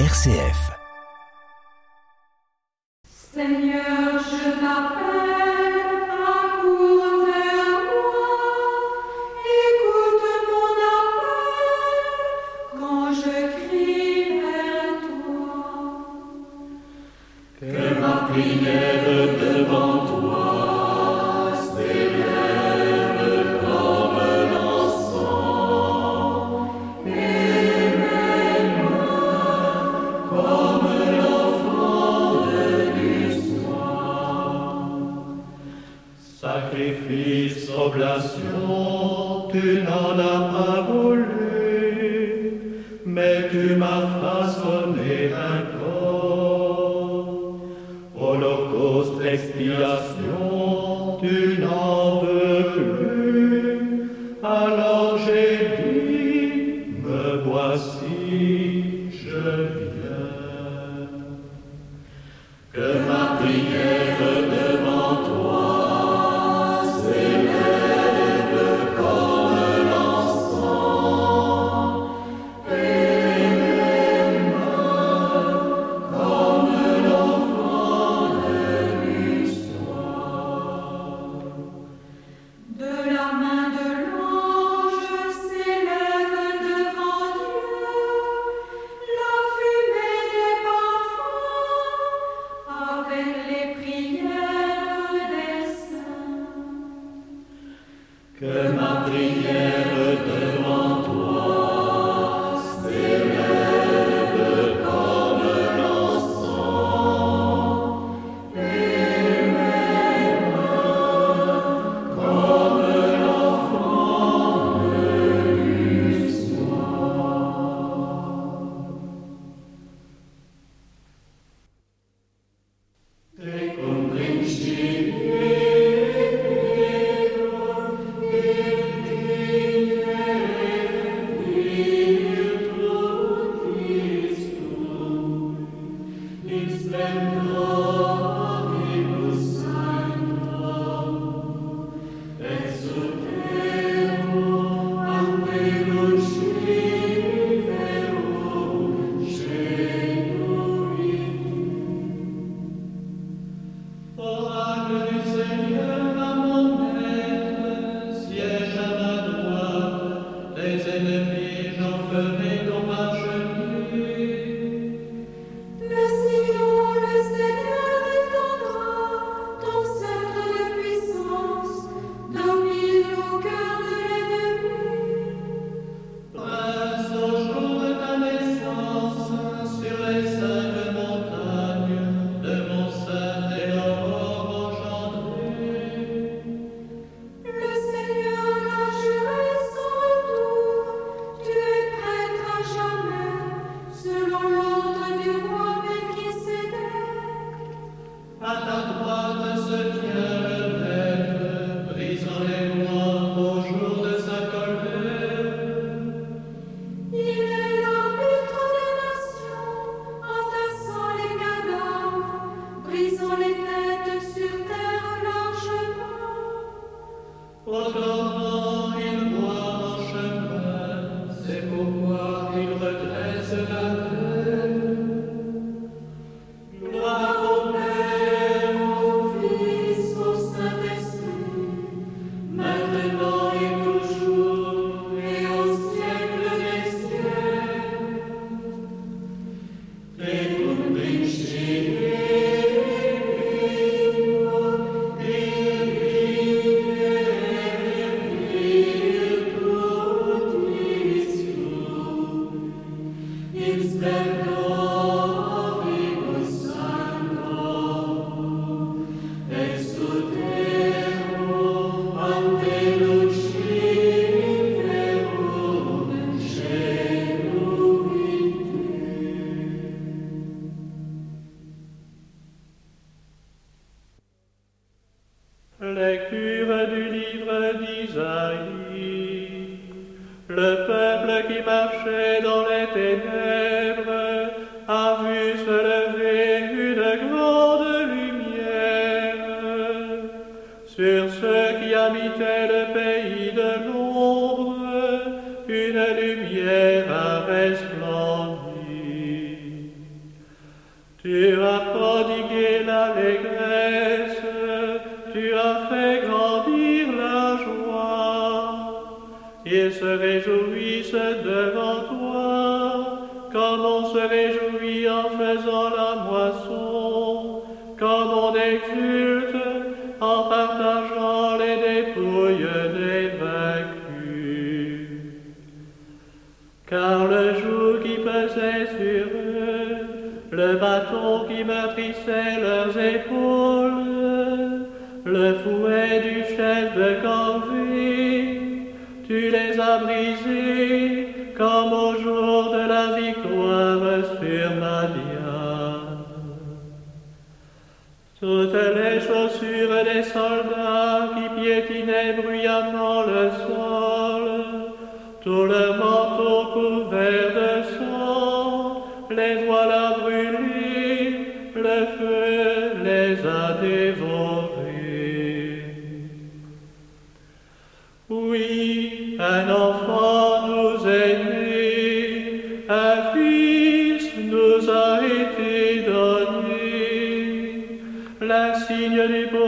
RCF. Seigneur, je t'appelle. Holocausto, expiación. Amen. Le peuple qui marchait dans les ténèbres a vu se lever une grande lumière. Sur ceux qui habitaient le pays de l'ombre, une lumière a resplendi. Tu as prodigué l'allégresse réjouissent devant toi, comme on se réjouit en faisant la moisson, comme on exulte en partageant les dépouilles des vaincus. Car le joug qui pesait sur eux, le bâton qui meurtrissait leurs épaules, le fouet du chef de corvée, brisés comme au jour de la victoire sur Madian. Toutes les chaussures des soldats qui piétinaient bruyamment le sol, tout le manteau Christianity.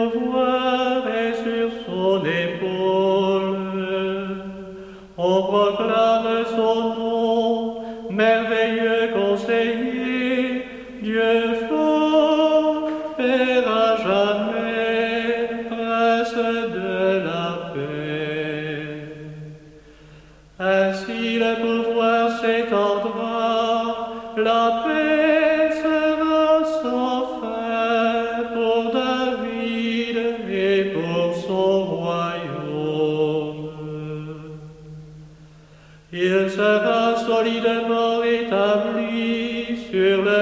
Sur le